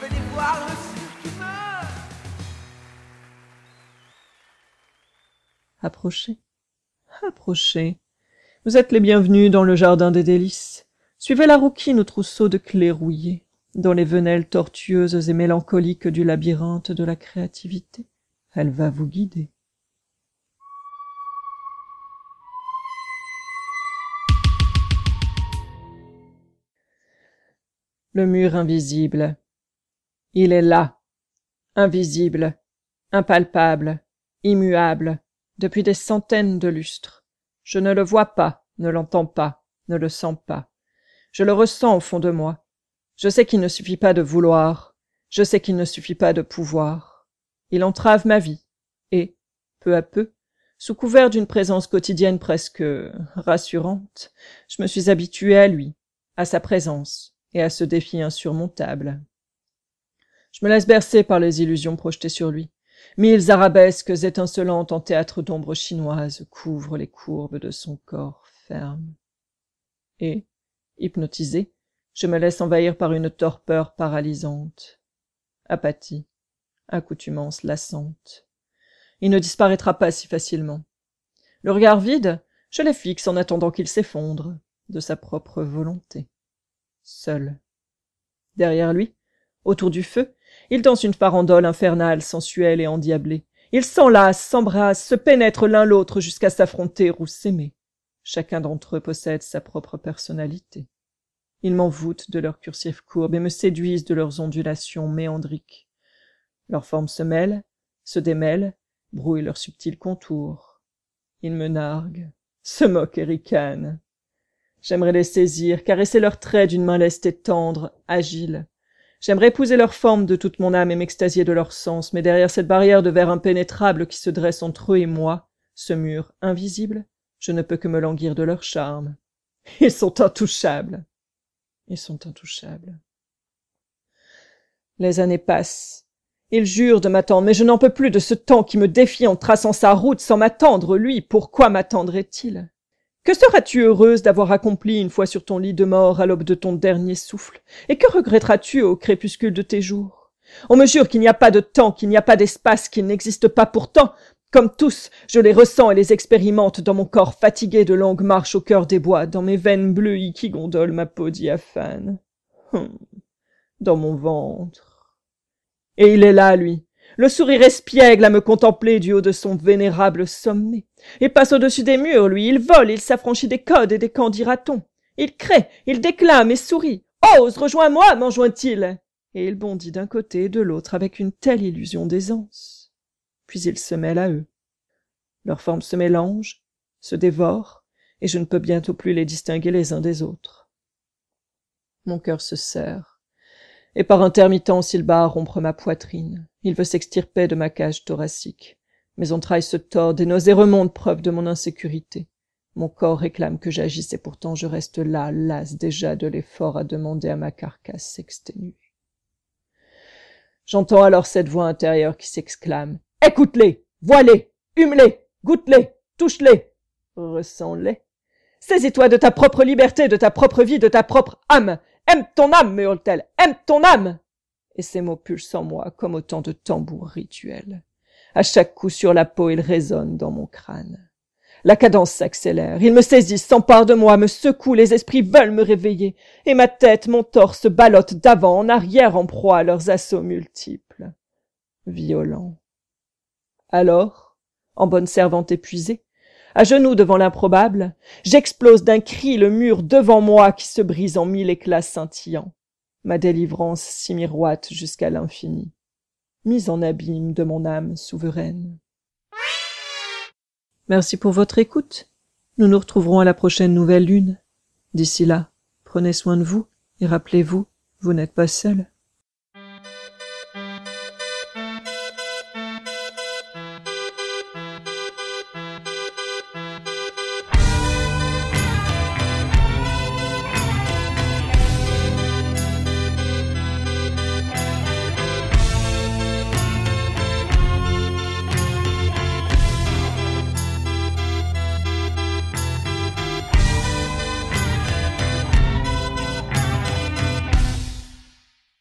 Venez voir le. Approchez, approchez. Vous êtes les bienvenus dans le jardin des délices. Suivez la rouquine au trousseau de clés rouillées, dans les venelles tortueuses et mélancoliques du labyrinthe de la créativité. Elle va vous guider. Le mur invisible. Il est là, invisible, impalpable, immuable, depuis des centaines de lustres. Je ne le vois pas, ne l'entends pas, ne le sens pas. Je le ressens au fond de moi. Je sais qu'il ne suffit pas de vouloir, je sais qu'il ne suffit pas de pouvoir. Il entrave ma vie, et, peu à peu, sous couvert d'une présence quotidienne presque rassurante, je me suis habitué à lui, à sa présence, et à ce défi insurmontable. Je me laisse bercer par les illusions projetées sur lui. Mille arabesques étincelantes en théâtre d'ombre chinoise couvrent les courbes de son corps ferme. Et, hypnotisé, je me laisse envahir par une torpeur paralysante. Apathie, accoutumance lassante. Il ne disparaîtra pas si facilement. Le regard vide, je le fixe en attendant qu'il s'effondre, de sa propre volonté seul. Derrière lui, autour du feu, ils dansent une farandole infernale, sensuelle et endiablée. Ils s'enlacent, s'embrassent, se pénètrent l'un l'autre jusqu'à s'affronter ou s'aimer. Chacun d'entre eux possède sa propre personnalité. Ils m'envoûtent de leurs cursives courbes et me séduisent de leurs ondulations méandriques. Leurs formes se mêlent, se démêlent, brouillent leurs subtils contours. Ils me narguent, se moquent et ricanent. J'aimerais les saisir, caresser leurs traits d'une main leste et tendre, agile. J'aimerais épouser leur forme de toute mon âme et m'extasier de leur sens, mais derrière cette barrière de verre impénétrable qui se dresse entre eux et moi, ce mur invisible, je ne peux que me languir de leur charme. Ils sont intouchables. Ils sont intouchables. Les années passent. Il jure de m'attendre, mais je n'en peux plus de ce temps qui me défie en traçant sa route sans m'attendre, lui. Pourquoi m'attendrait-il? Que seras-tu heureuse d'avoir accompli une fois sur ton lit de mort à l'aube de ton dernier souffle? Et que regretteras-tu au crépuscule de tes jours? On me jure qu'il n'y a pas de temps, qu'il n'y a pas d'espace, qu'il n'existe pas pourtant. Comme tous, je les ressens et les expérimente dans mon corps fatigué de longues marches au cœur des bois, dans mes veines bleues qui gondolent ma peau diaphane. Hum, dans mon ventre. Et il est là, lui, le sourire espiègle à me contempler du haut de son vénérable sommet. Il passe au-dessus des murs, lui, il vole, il s'affranchit des codes et des camps, dira-t-on. Il crée, il déclame et sourit. Ose, rejoins-moi, m'enjoint-il. Et il bondit d'un côté et de l'autre avec une telle illusion d'aisance. Puis il se mêle à eux. Leurs formes se mélangent, se dévorent, et je ne peux bientôt plus les distinguer les uns des autres. Mon cœur se serre, et par intermittence il bat à rompre ma poitrine. Il veut s'extirper de ma cage thoracique. Mes entrailles se tordent et nausées remontent, preuve de mon insécurité. Mon corps réclame que j'agisse et pourtant je reste là, las déjà de l'effort à demander à ma carcasse s'exténuer. J'entends alors cette voix intérieure qui s'exclame. Écoute-les, vois-les, hume-les, goûte-les, touche-les, ressens-les. Saisis-toi de ta propre liberté, de ta propre vie, de ta propre âme. Aime ton âme, me t aime ton âme et ces mots pulsent en moi comme autant de tambours rituels. À chaque coup sur la peau, ils résonnent dans mon crâne. La cadence s'accélère, ils me saisissent, s'emparent de moi, me secouent, les esprits veulent me réveiller, et ma tête, mon torse ballottent d'avant en arrière en proie à leurs assauts multiples. Violents. Alors, en bonne servante épuisée, à genoux devant l'improbable, j'explose d'un cri le mur devant moi qui se brise en mille éclats scintillants ma délivrance s'y miroite jusqu'à l'infini, mise en abîme de mon âme souveraine. Merci pour votre écoute. Nous nous retrouverons à la prochaine nouvelle lune. D'ici là, prenez soin de vous et rappelez-vous, vous n'êtes pas seul.